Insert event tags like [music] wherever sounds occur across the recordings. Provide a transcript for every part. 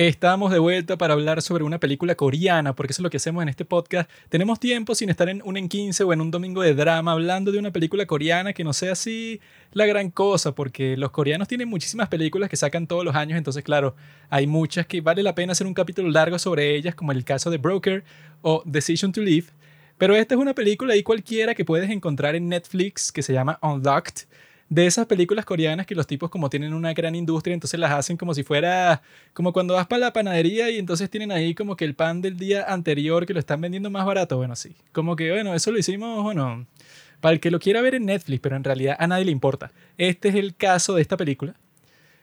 Estamos de vuelta para hablar sobre una película coreana, porque eso es lo que hacemos en este podcast. Tenemos tiempo sin estar en un en 15 o en un domingo de drama hablando de una película coreana que no sea así la gran cosa, porque los coreanos tienen muchísimas películas que sacan todos los años, entonces claro, hay muchas que vale la pena hacer un capítulo largo sobre ellas, como el caso de Broker o Decision to Live. Pero esta es una película ahí cualquiera que puedes encontrar en Netflix que se llama Unlocked de esas películas coreanas que los tipos como tienen una gran industria, entonces las hacen como si fuera como cuando vas para la panadería y entonces tienen ahí como que el pan del día anterior que lo están vendiendo más barato, bueno, sí. Como que, bueno, eso lo hicimos, bueno, para el que lo quiera ver en Netflix, pero en realidad a nadie le importa. Este es el caso de esta película.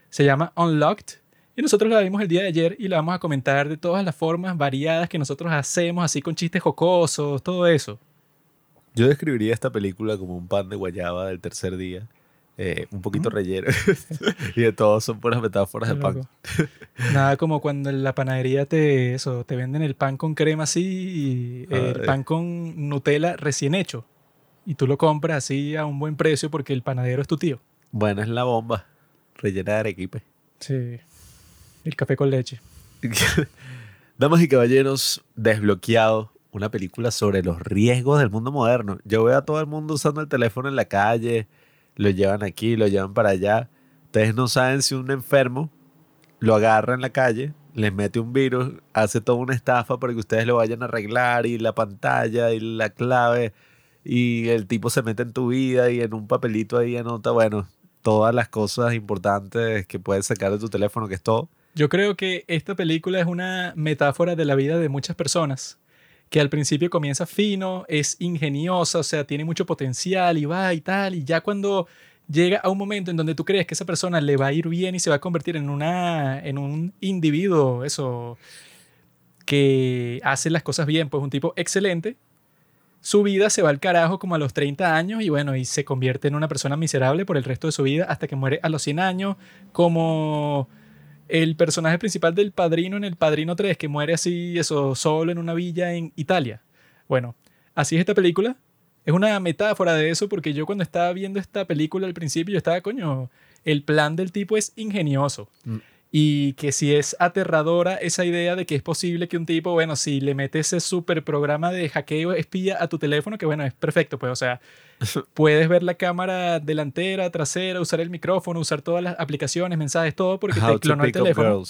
Se llama Unlocked. Y nosotros la vimos el día de ayer y la vamos a comentar de todas las formas variadas que nosotros hacemos, así con chistes jocosos, todo eso. Yo describiría esta película como un pan de guayaba del tercer día eh, un poquito relleno. [laughs] y de todo son puras metáforas de pan. [laughs] Nada como cuando en la panadería te, eso, te venden el pan con crema así y el pan con Nutella recién hecho. Y tú lo compras así a un buen precio porque el panadero es tu tío. Bueno, es la bomba. Rellena de arequipe. Sí. El café con leche. [laughs] Damas y caballeros, desbloqueado una película sobre los riesgos del mundo moderno. Yo veo a todo el mundo usando el teléfono en la calle, lo llevan aquí, lo llevan para allá. Ustedes no saben si un enfermo lo agarra en la calle, les mete un virus, hace toda una estafa para que ustedes lo vayan a arreglar y la pantalla y la clave y el tipo se mete en tu vida y en un papelito ahí anota, bueno, todas las cosas importantes que puedes sacar de tu teléfono, que es todo. Yo creo que esta película es una metáfora de la vida de muchas personas que al principio comienza fino, es ingeniosa, o sea, tiene mucho potencial y va y tal, y ya cuando llega a un momento en donde tú crees que esa persona le va a ir bien y se va a convertir en, una, en un individuo, eso, que hace las cosas bien, pues un tipo excelente, su vida se va al carajo como a los 30 años y bueno, y se convierte en una persona miserable por el resto de su vida hasta que muere a los 100 años, como el personaje principal del Padrino en El Padrino 3, que muere así, eso, solo en una villa en Italia. Bueno, así es esta película. Es una metáfora de eso porque yo cuando estaba viendo esta película al principio, yo estaba, coño, el plan del tipo es ingenioso. Mm y que si es aterradora esa idea de que es posible que un tipo, bueno, si le metes ese super programa de hackeo espía a tu teléfono, que bueno, es perfecto, pues, o sea, [laughs] puedes ver la cámara delantera, trasera, usar el micrófono, usar todas las aplicaciones, mensajes, todo, porque te clonó el teléfono.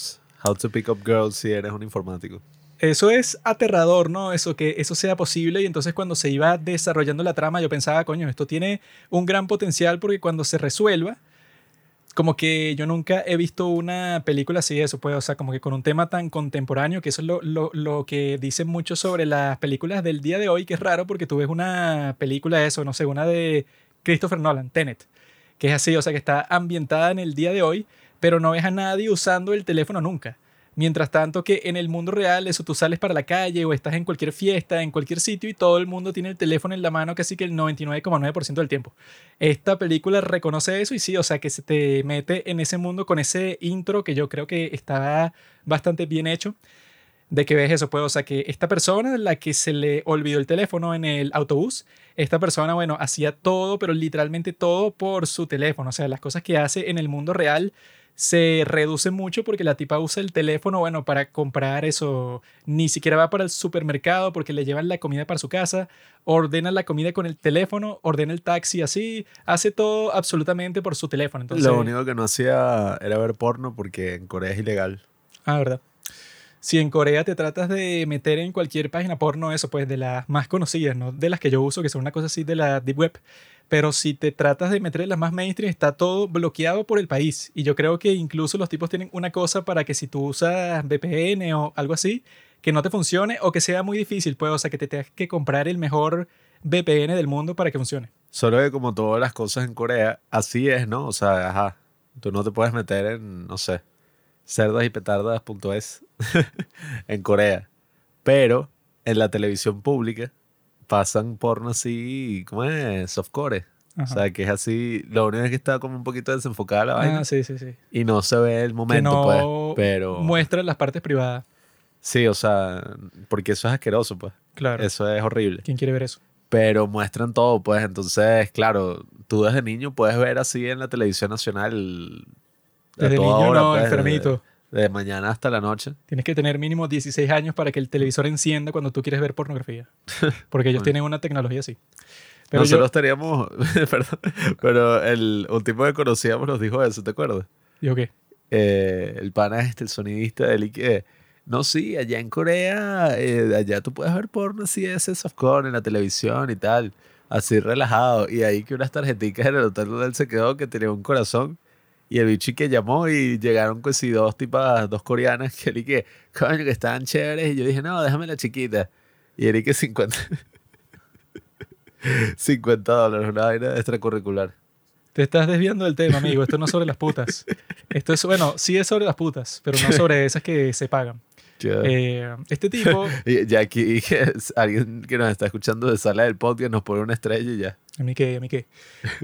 How to pick up girls si eres un informático. Eso es aterrador, ¿no? Eso que eso sea posible y entonces cuando se iba desarrollando la trama yo pensaba, coño, esto tiene un gran potencial porque cuando se resuelva, como que yo nunca he visto una película así, eso pues, o sea, como que con un tema tan contemporáneo, que eso es lo, lo, lo, que dicen mucho sobre las películas del día de hoy, que es raro porque tú ves una película, eso, no sé, una de Christopher Nolan, Tenet, que es así, o sea, que está ambientada en el día de hoy, pero no ves a nadie usando el teléfono nunca. Mientras tanto que en el mundo real, eso tú sales para la calle o estás en cualquier fiesta, en cualquier sitio y todo el mundo tiene el teléfono en la mano casi que el 99,9% del tiempo. Esta película reconoce eso y sí, o sea que se te mete en ese mundo con ese intro que yo creo que está bastante bien hecho. De que ves eso, pues, o sea que esta persona, la que se le olvidó el teléfono en el autobús, esta persona, bueno, hacía todo, pero literalmente todo por su teléfono. O sea, las cosas que hace en el mundo real se reduce mucho porque la tipa usa el teléfono, bueno, para comprar eso. Ni siquiera va para el supermercado porque le llevan la comida para su casa, ordena la comida con el teléfono, ordena el taxi así, hace todo absolutamente por su teléfono. Entonces, Lo único que no hacía era ver porno porque en Corea es ilegal. Ah, ¿verdad? Si en Corea te tratas de meter en cualquier página porno, eso pues de las más conocidas, no de las que yo uso, que son una cosa así de la Deep Web, pero si te tratas de meter en las más mainstream, está todo bloqueado por el país. Y yo creo que incluso los tipos tienen una cosa para que si tú usas VPN o algo así, que no te funcione o que sea muy difícil, pues, o sea, que te tengas que comprar el mejor VPN del mundo para que funcione. Solo que como todas las cosas en Corea, así es, ¿no? O sea, ajá, tú no te puedes meter en, no sé, cerdas y petardas.es [laughs] en Corea. Pero en la televisión pública pasan porno así, ¿cómo es? Softcore. O sea, que es así, lo único es que está como un poquito desenfocada la vaina. Ah, sí, sí, sí. Y no se ve el momento, pues. Pero. Muestra las partes privadas. Sí, o sea, porque eso es asqueroso, pues. Claro. Eso es horrible. ¿Quién quiere ver eso? Pero muestran todo, pues. Entonces, claro, tú desde niño puedes ver así en la televisión nacional. Desde niño no, pues, enfermito. De mañana hasta la noche. Tienes que tener mínimo 16 años para que el televisor encienda cuando tú quieres ver pornografía. [laughs] Porque ellos Bueno. tienen una tecnología así. Pero Nosotros yo, estaríamos, [laughs] perdón, pero el, un tipo que conocíamos nos dijo eso, ¿te acuerdas? digo que Eh, el pana este, el sonidista del que no, sí, allá en Corea, eh, allá tú puedes ver porno así de ese softcore en la televisión y tal, así relajado. Y ahí que unas tarjeticas en el hotel donde él se quedó que tenía un corazón. Y el bicho que llamó y llegaron pues sí, dos tipas, dos coreanas que él y que, coño, que estaban chéveres. Y yo dije, no, déjame la chiquita. Y él y que 50, 50 dólares, una vaina extracurricular. te estás desviando del tema, amigo. Esto no es sobre las putas. Esto es, bueno, sí es sobre las putas, pero no sobre esas que se pagan. [laughs] Eh, este tipo, [laughs] ya aquí alguien que nos está escuchando de sala del podcast nos pone una estrella y ya. a mí qué, a mí qué.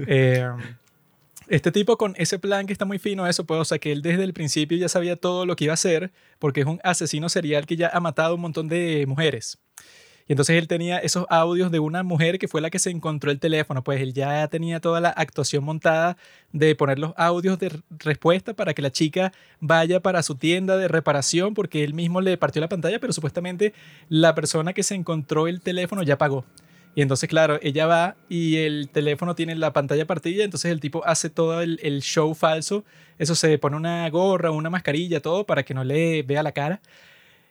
Eh, este tipo con ese plan que está muy fino, eso, pues, o sea, que él desde el principio ya sabía todo lo que iba a hacer, porque es un asesino serial que ya ha matado un montón de mujeres. Y entonces él tenía esos audios de una mujer que fue la que se encontró el teléfono, pues él ya tenía toda la actuación montada de poner los audios de respuesta para que la chica vaya para su tienda de reparación, porque él mismo le partió la pantalla, pero supuestamente la persona que se encontró el teléfono ya pagó. Y entonces, claro, ella va y el teléfono tiene la pantalla partida, entonces el tipo hace todo el, el show falso. Eso se pone una gorra, una mascarilla, todo para que no le vea la cara.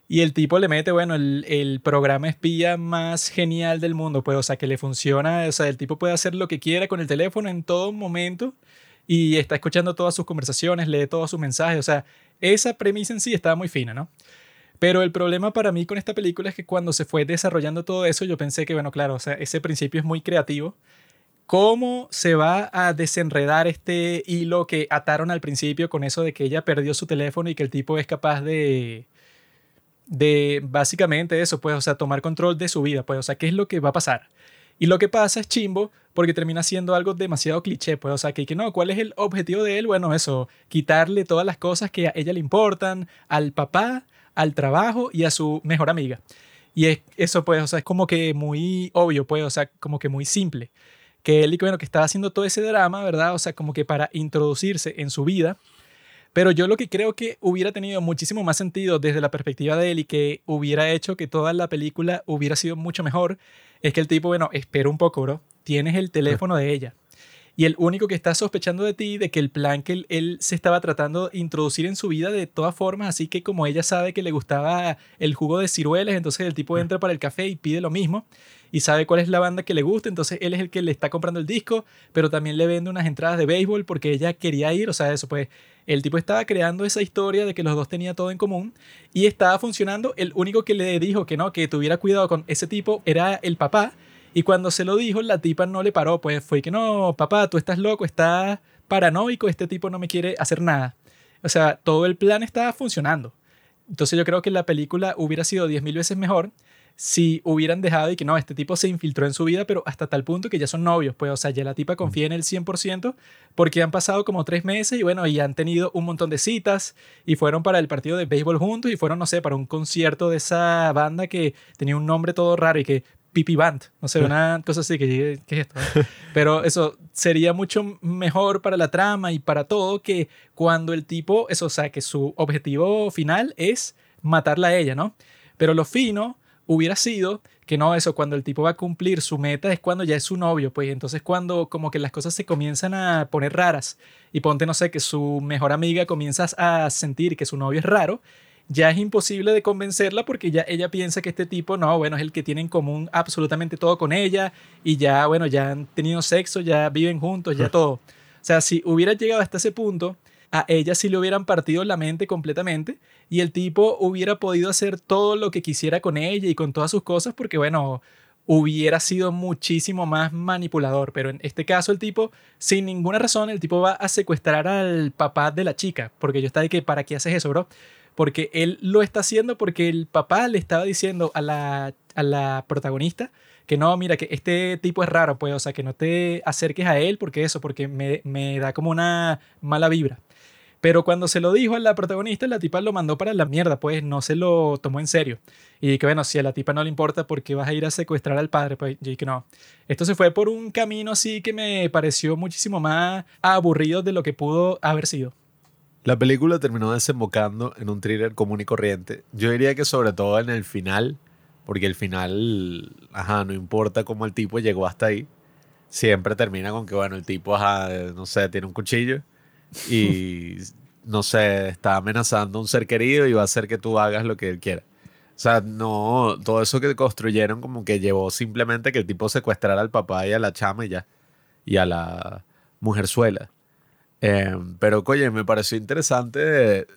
Y el tipo le mete, bueno, el, el programa espía más genial del mundo, pues, o sea, que le funciona, o sea, el tipo puede hacer lo que quiera con el teléfono en todo momento y está escuchando todas sus conversaciones, lee todos sus mensajes, o sea, esa premisa en sí estaba muy fina, ¿no? Pero el problema para mí con esta película es que cuando se fue desarrollando todo eso, yo pensé que, bueno, claro, o sea, ese principio es muy creativo. ¿Cómo se va a desenredar este hilo que ataron al principio con eso de que ella perdió su teléfono y que el tipo es capaz de, de básicamente eso, pues, o sea, tomar control de su vida, pues, o sea, ¿qué es lo que va a pasar? Y lo que pasa es chimbo porque termina siendo algo demasiado cliché, pues, o sea, que, que no, ¿cuál es el objetivo de él? Bueno, eso, quitarle todas las cosas que a ella le importan, al papá, al trabajo y a su mejor amiga. Y es, eso, pues, o sea, es como que muy obvio, pues, o sea, como que muy simple. Que él, bueno, que estaba haciendo todo ese drama, ¿verdad? O sea, como que para introducirse en su vida. Pero yo lo que creo que hubiera tenido muchísimo más sentido desde la perspectiva de él y que hubiera hecho que toda la película hubiera sido mucho mejor es que el tipo, bueno, espera un poco, bro. Tienes el teléfono de ella. Y el único que está sospechando de ti, de que el plan que él, él se estaba tratando de introducir en su vida de todas formas, así que como ella sabe que le gustaba el jugo de ciruelas, entonces el tipo entra para el café y pide lo mismo y sabe cuál es la banda que le gusta, entonces él es el que le está comprando el disco, pero también le vende unas entradas de béisbol porque ella quería ir, o sea, eso pues el tipo estaba creando esa historia de que los dos tenían todo en común y estaba funcionando, el único que le dijo que no, que tuviera cuidado con ese tipo era el papá y cuando se lo dijo, la tipa no le paró, pues fue que no, papá, tú estás loco, estás paranoico, este tipo no me quiere hacer nada. O sea, todo el plan estaba funcionando. Entonces yo creo que la película hubiera sido 10.000 veces mejor si hubieran dejado y que no, este tipo se infiltró en su vida, pero hasta tal punto que ya son novios, pues, o sea, ya la tipa confía en él 100% porque han pasado como tres meses y bueno, y han tenido un montón de citas y fueron para el partido de béisbol juntos y fueron, no sé, para un concierto de esa banda que tenía un nombre todo raro y que Pipi Band, no sé, una cosa así que, ¿qué es esto? [laughs] Pero eso sería mucho mejor para la trama y para todo que cuando el tipo, eso, o sea, que su objetivo final es matarla a ella, ¿no? Pero lo fino hubiera sido que no, eso, cuando el tipo va a cumplir su meta es cuando ya es su novio, pues entonces cuando como que las cosas se comienzan a poner raras y ponte, no sé, que su mejor amiga comienzas a sentir que su novio es raro, ya es imposible de convencerla porque ya ella piensa que este tipo, no, bueno, es el que tiene en común absolutamente todo con ella y ya, bueno, ya han tenido sexo, ya viven juntos, ya todo. O sea, si hubiera llegado hasta ese punto, a ella sí le hubieran partido la mente completamente y el tipo hubiera podido hacer todo lo que quisiera con ella y con todas sus cosas porque, bueno, hubiera sido muchísimo más manipulador. Pero en este caso el tipo, sin ninguna razón, el tipo va a secuestrar al papá de la chica porque yo estaba de que, ¿para qué haces eso, bro? Porque él lo está haciendo porque el papá le estaba diciendo a la, a la protagonista que no, mira, que este tipo es raro, pues, o sea, que no te acerques a él porque eso, porque me, me da como una mala vibra. Pero cuando se lo dijo a la protagonista, la tipa lo mandó para la mierda, pues no se lo tomó en serio. Y que bueno, si a la tipa no le importa, ¿por qué vas a ir a secuestrar al padre? Pues yo dije no. Esto se fue por un camino así que me pareció muchísimo más aburrido de lo que pudo haber sido. La película terminó desembocando en un thriller común y corriente. Yo diría que sobre todo en el final, porque el final, ajá, no importa cómo el tipo llegó hasta ahí, siempre termina con que, bueno, el tipo, ajá, no sé, tiene un cuchillo y, [laughs] no sé, está amenazando a un ser querido y va a hacer que tú hagas lo que él quiera. O sea, no, todo eso que construyeron como que llevó simplemente que el tipo secuestrara al papá y a la chama y ya, y a la mujerzuela. Em, pero, oye, me pareció interesante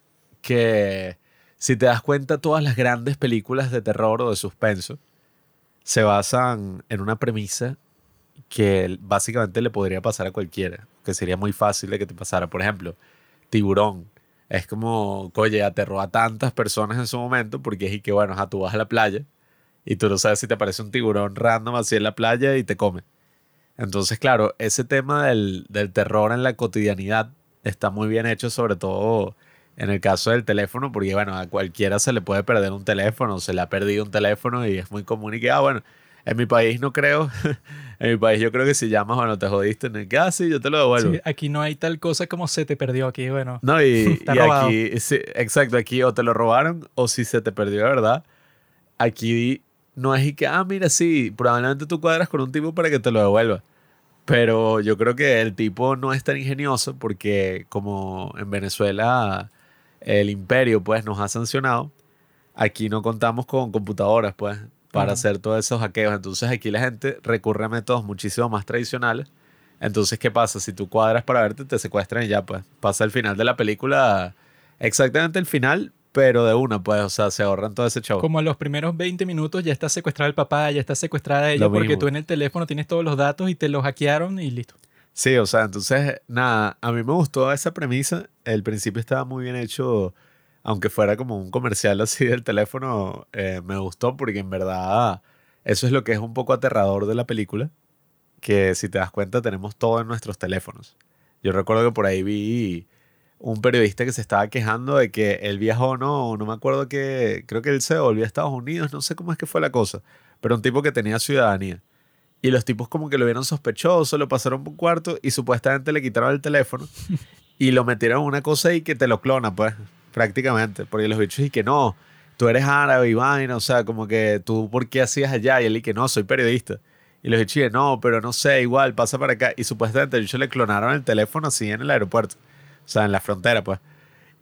que si te das cuenta, todas las grandes películas de terror o de suspenso se basan en una premisa que básicamente le podría pasar a cualquiera, que sería muy fácil de que te pasara. Por ejemplo, Tiburón. Es como, oye, aterró a tantas personas en su momento porque es que, bueno, tú vas a la playa y tú no sabes si te aparece un tiburón random así en la playa y te come. Entonces, claro, ese tema del, terror en la cotidianidad está muy bien hecho, sobre todo en el caso del teléfono, porque bueno, a cualquiera se le puede perder un teléfono, se le ha perdido un teléfono y es muy común y que, ah, bueno, en mi país no creo, [laughs] en mi país yo creo que si llamas, bueno, te jodiste en el que, ah, sí, yo te lo devuelvo. Sí, aquí no hay tal cosa como se te perdió, aquí, bueno. No, y, [laughs] y aquí, sí, exacto, aquí o te lo robaron o si se te perdió de verdad, aquí no es y que, ah, mira, sí, probablemente tú cuadras con un tipo para que te lo devuelva. Pero yo creo que el tipo no es tan ingenioso porque como en Venezuela el imperio pues nos ha sancionado, aquí no contamos con computadoras pues para hacer todos esos hackeos. Entonces aquí la gente recurre a métodos muchísimo más tradicionales. Entonces, ¿qué pasa? Si tú cuadras para verte, te secuestran y ya pues pasa el final de la película, exactamente el final, pero de una, pues, o sea, se ahorran todo ese show. Como a los primeros 20 minutos ya está secuestrada el papá, ya está secuestrada ella, porque tú en el teléfono tienes todos los datos y te los hackearon y listo. Sí, o sea, entonces, nada, a mí me gustó esa premisa. El principio estaba muy bien hecho, aunque fuera como un comercial así del teléfono, eh, me gustó porque en verdad eso es lo que es un poco aterrador de la película, que si te das cuenta tenemos todo en nuestros teléfonos. Yo recuerdo que por ahí vi un periodista que se estaba quejando de que él viajó, no, no me acuerdo que, creo que él se volvió a Estados Unidos, no sé cómo es que fue la cosa, pero un tipo que tenía ciudadanía. Y los tipos como que lo vieron sospechoso, lo pasaron por un cuarto y supuestamente le quitaron el teléfono [laughs] y lo metieron en una cosa y que te lo clona, pues, prácticamente. Porque los bichos y que no, tú eres árabe y vaina, o sea, como que tú, ¿por qué hacías allá? Y él y que no, soy periodista. Y los bichos y no, pero no sé, igual, pasa para acá. Y supuestamente ellos le clonaron el teléfono así en el aeropuerto. O sea, en la frontera, pues.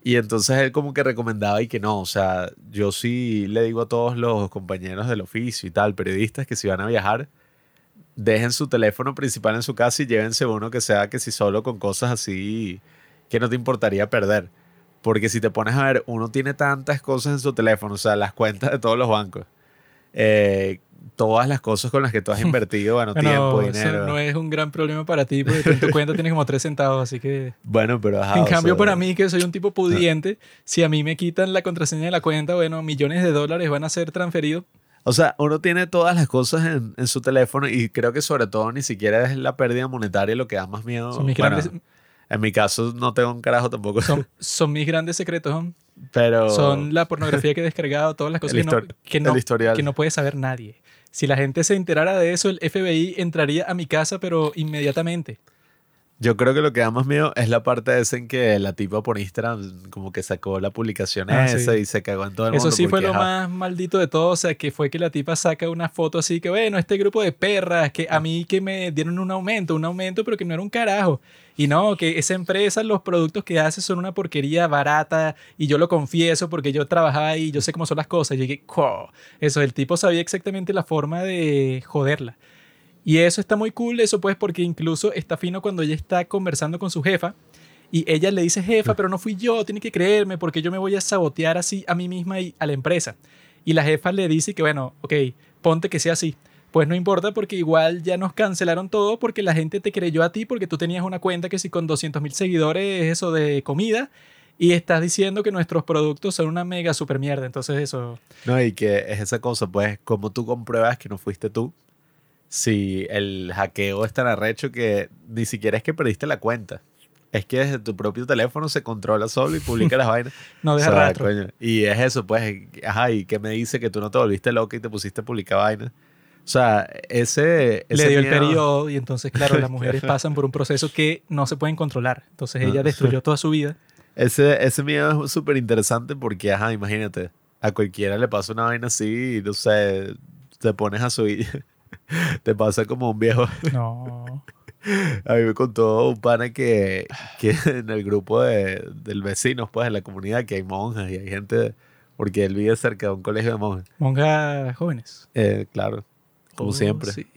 Y entonces él como que recomendaba y que no, o sea, yo sí le digo a todos los compañeros del oficio y tal, periodistas, que si van a viajar, dejen su teléfono principal en su casa y llévense uno que sea que si solo con cosas así que no te importaría perder. Porque si te pones a ver, uno tiene tantas cosas en su teléfono, o sea, las cuentas de todos los bancos, eh, todas las cosas con las que tú has [laughs] invertido, bueno, tiempo, dinero. Eso no es un gran problema para ti, porque en tu cuenta tienes como tres centavos, así que... Bueno, pero... en cambio, para mí, que soy un tipo pudiente, si a mí me quitan la contraseña de la cuenta, bueno, millones de dólares van a ser transferidos. O sea, uno tiene todas las cosas en, en su teléfono y creo que sobre todo ni siquiera es la pérdida monetaria lo que da más miedo. Son mis grandes... En mi caso no tengo un carajo tampoco. Son, [laughs] son mis grandes secretos, Pero... Son la pornografía que he descargado, todas las cosas que, no, que, no, que no puede saber nadie. Si la gente se enterara de eso, el FBI entraría a mi casa, pero inmediatamente. Yo creo que lo que da más miedo es la parte esa en que la tipa por Instagram como que sacó la publicación ah, esa y se cagó en todo el Eso mundo. Eso sí fue lo más maldito de todo, o sea, que fue que la tipa saca una foto así que, bueno, este grupo de perras, que a mí que me dieron un aumento, un aumento, pero que no era un carajo. Y no, que esa empresa, los productos que hace son una porquería barata y yo lo confieso porque yo trabajaba ahí, yo sé cómo son las cosas. Y llegué, eso, el tipo sabía exactamente la forma de joderla. Y eso está muy cool, eso pues porque incluso está fino cuando ella está conversando con su jefa y ella le dice, jefa, pero no fui yo, tiene que creerme porque yo me voy a sabotear así a mí misma y a la empresa. Y la jefa le dice que, bueno, ok, ponte que sea así pues no importa porque igual ya nos cancelaron todo porque la gente te creyó a ti porque tú tenías una cuenta que si con 200 mil seguidores eso de comida y estás diciendo que nuestros productos son una mega super mierda. Entonces eso... No, y que es esa cosa, pues, como tú compruebas que no fuiste tú, si el hackeo es tan arrecho que ni siquiera es que perdiste la cuenta. Es que desde tu propio teléfono se controla solo y publica las [laughs] vainas. No deja rastro. Y es eso, pues, ajá, y que me dice que tú no te volviste loca y te pusiste a publicar vainas. O sea, ese... Le dio el periodo y entonces, claro, las [laughs] mujeres pasan por un proceso que no se pueden controlar. Entonces ella destruyó toda su vida. Ese, ese miedo es súper interesante porque, ajá, imagínate, a cualquiera le pasa una vaina así y no sé, te pones a subir, [laughs] te pasa como un viejo. [laughs] No. A mí me contó un pana que, que en el grupo de, del vecinos, pues, en la comunidad, que hay monjas y hay gente, porque él vive cerca de un colegio de monjas. Monjas jóvenes. Eh, claro, como Oh, siempre. sí.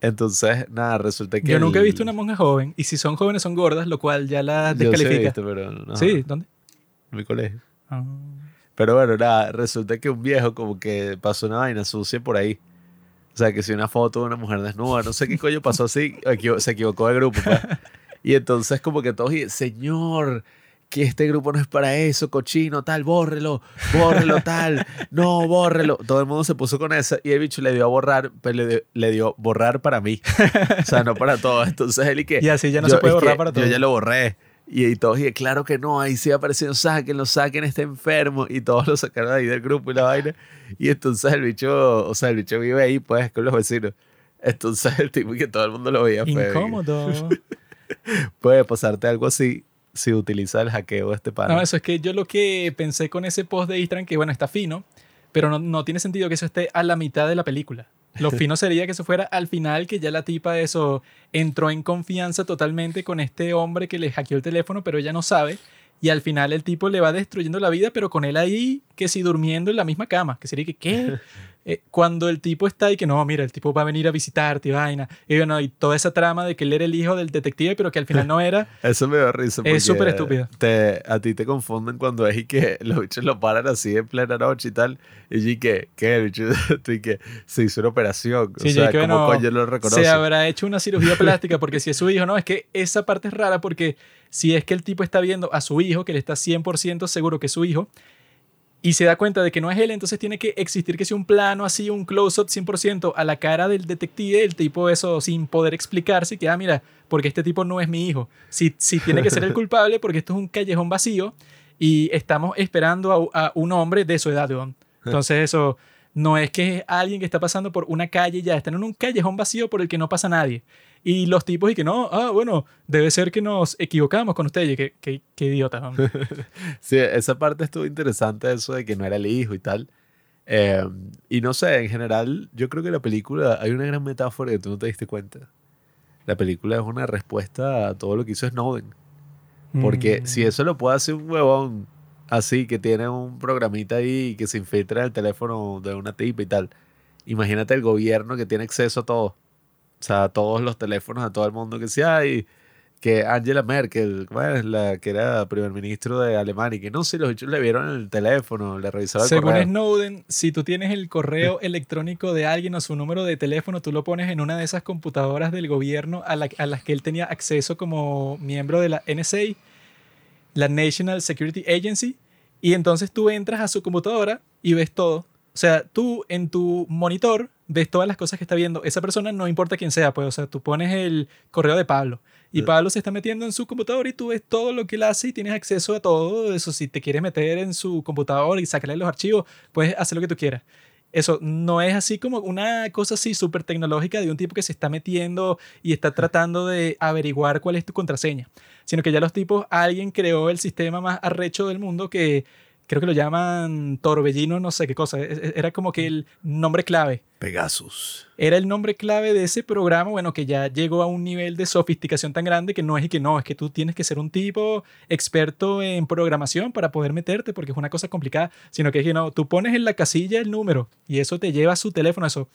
Entonces, nada, resulta que... Yo nunca he el- visto una monja joven. Y si son jóvenes, son gordas, lo cual ya las Yo sí he descalifica. visto, pero no, Sí, ¿dónde? en mi colegio. Ah. Pero bueno, nada, resulta que un viejo como que pasó una vaina sucia por ahí. O sea, que si una foto de una mujer desnuda, no sé qué coño pasó así, se equivocó de grupo. pues. [laughs] Y entonces como que todos, dicen, señor, que este grupo no es para eso, cochino, tal, bórrelo, bórrelo, tal, no, bórrelo. Todo el mundo se puso con esa y el bicho le dio a borrar, pero le dio, le dio borrar para mí. O sea, no para todos. Entonces él y que... Y así ya no yo- se puede borrar para todo. Yo ya lo borré. Y, y todos dije, claro que no, ahí sí apareció, sáquenlo, saquen, está enfermo. Y todos lo sacaron ahí del grupo y la vaina. Y entonces el bicho, o sea, el bicho vive ahí, pues, con los vecinos. Entonces el tipo que todo el mundo lo veía feo. Incómodo. [laughs] Puede pasarte algo así si utilizas el hackeo de este pana. No, eso es que yo lo que pensé con ese post de Instagram, que bueno, está fino, pero no, no tiene sentido que eso esté a la mitad de la película. Lo [laughs] fino sería que eso fuera al final, que ya la tipa de eso entró en confianza totalmente con este hombre que le hackeó el teléfono, pero ella no sabe. Y al final el tipo le va destruyendo la vida, pero con él ahí, que si durmiendo en la misma cama. Que sería que, ¿qué? [laughs] Eh, cuando el tipo está ahí, que no, mira, el tipo va a venir a visitarte, y vaina. Y bueno, y toda esa trama de que él era el hijo del detective, pero que al final no era. [laughs] Eso me da risa. porque Es súper estúpido. Te, a ti te confunden cuando es y que [laughs] los bichos lo paran así en plena noche y tal. Y y que, ¿qué? Bicho, [laughs] y que se hizo una operación. Sí, o sea, y que, ¿cómo bueno, coño lo reconoce? se habrá hecho una cirugía plástica porque si es su hijo, no, es que esa parte es rara porque si es que el tipo está viendo a su hijo, que le está 100% seguro que es su hijo, y se da cuenta de que no es él, entonces tiene que existir que sea un plano así, un close-up 100% a la cara del detective, el tipo eso sin poder explicarse, que, ah, mira, porque este tipo no es mi hijo. Si, si tiene que ser el [laughs] culpable porque esto es un callejón vacío y estamos esperando a, a un hombre de su edad, weón. Entonces eso no es que es alguien que está pasando por una calle y ya, están en un callejón vacío por el que no pasa nadie. Y los tipos y que no, ah, bueno, debe ser que nos equivocamos con ustedes. Y que, que, que idiotas, [laughs] hombre. Sí, esa parte estuvo interesante, eso de que no era el hijo y tal. Eh, y no sé, en general, yo creo que la película, hay una gran metáfora que tú no te diste cuenta. La película es una respuesta a todo lo que hizo Snowden. Porque Mm. si eso lo puede hacer un huevón así, que tiene un programita ahí que se infiltra en el teléfono de una tipa y tal, imagínate el gobierno que tiene acceso a todo. O sea, a todos los teléfonos, a todo el mundo que sea, hay que Angela Merkel, bueno, la que era primer ministro de Alemania, y que no sé, los bichos le vieron el teléfono, le revisaron el Según correo. Snowden, si tú tienes el correo [laughs] electrónico de alguien o su número de teléfono, tú lo pones en una de esas computadoras del gobierno a, la- a las que él tenía acceso como miembro de la NSA, la National Security Agency, y entonces tú entras a su computadora y ves todo. O sea, tú en tu monitor ves todas las cosas que está viendo esa persona, no importa quién sea, pues, o sea, tú pones el correo de Pablo y Eh. Pablo se está metiendo en su computadora y tú ves todo lo que él hace y tienes acceso a todo eso. Si te quieres meter en su computadora y sacarle los archivos, puedes hacer lo que tú quieras. Eso no es así como una cosa así súper tecnológica de un tipo que se está metiendo y está tratando de averiguar cuál es tu contraseña, sino que ya los tipos, alguien creó el sistema más arrecho del mundo que creo que lo llaman torbellino, no sé qué cosa, e- e- era como que el nombre clave Pegasus. era el nombre clave de ese programa, bueno, que ya llegó a un nivel de sofisticación tan grande que no es y que no, es que tú tienes que ser un tipo experto en programación para poder meterte, porque es una cosa complicada, sino que es que no, tú pones en la casilla el número y eso te lleva a su teléfono, eso.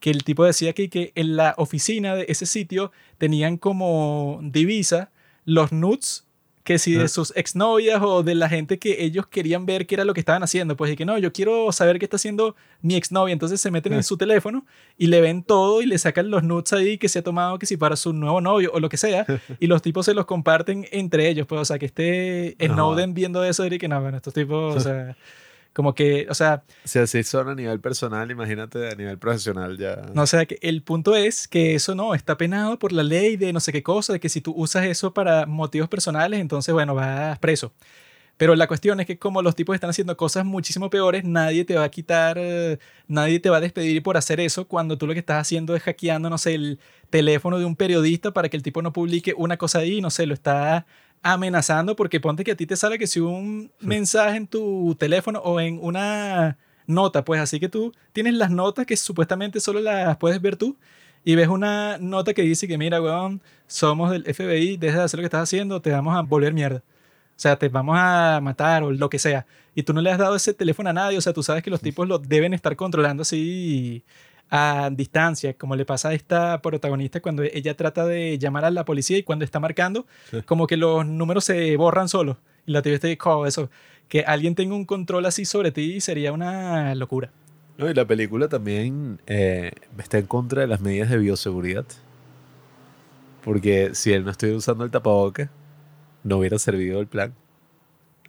Que el tipo decía que, que en la oficina de ese sitio tenían como divisa los nudes que si de sus exnovias o de la gente que ellos querían ver qué era lo que estaban haciendo, pues y que no, yo quiero saber qué está haciendo mi exnovia, entonces se meten en su teléfono y le ven todo y le sacan los nudes ahí que se ha tomado que si para su nuevo novio o lo que sea [laughs] y los tipos se los comparten entre ellos, pues o sea, que esté No. Snowden viendo eso y que no, bueno, estos tipos, o [laughs] sea, como que, o sea, Si así son a nivel personal, imagínate a nivel profesional ya. no, o sea, que el punto es que eso no está penado por la ley de no sé qué cosa, de que si tú usas eso para motivos personales, entonces, bueno, vas preso. Pero la cuestión es que como los tipos están haciendo cosas muchísimo peores, nadie te va a quitar, eh, nadie te va a despedir por hacer eso cuando tú lo que estás haciendo es hackeando, no sé, el teléfono de un periodista para que el tipo no publique una cosa ahí, no sé, lo está amenazando porque ponte que a ti te sale que si un mensaje en tu teléfono o en una nota, pues así que tú tienes las notas que supuestamente solo las puedes ver tú y ves una nota que dice que mira, weón, somos del FBI, deja de hacer lo que estás haciendo, te vamos a volver mierda. O sea, te vamos a matar o lo que sea. Y tú no le has dado ese teléfono a nadie, o sea, tú sabes que los tipos lo deben estar controlando así a distancia, como le pasa a esta protagonista cuando ella trata de llamar a la policía y cuando está marcando, como que los números se borran solos. Y la tía está oh, eso, que alguien tenga un control así sobre ti sería una locura. No, y la película también eh, está en contra de las medidas de bioseguridad. Porque si él no estuviera usando el tapaboca, no hubiera servido el plan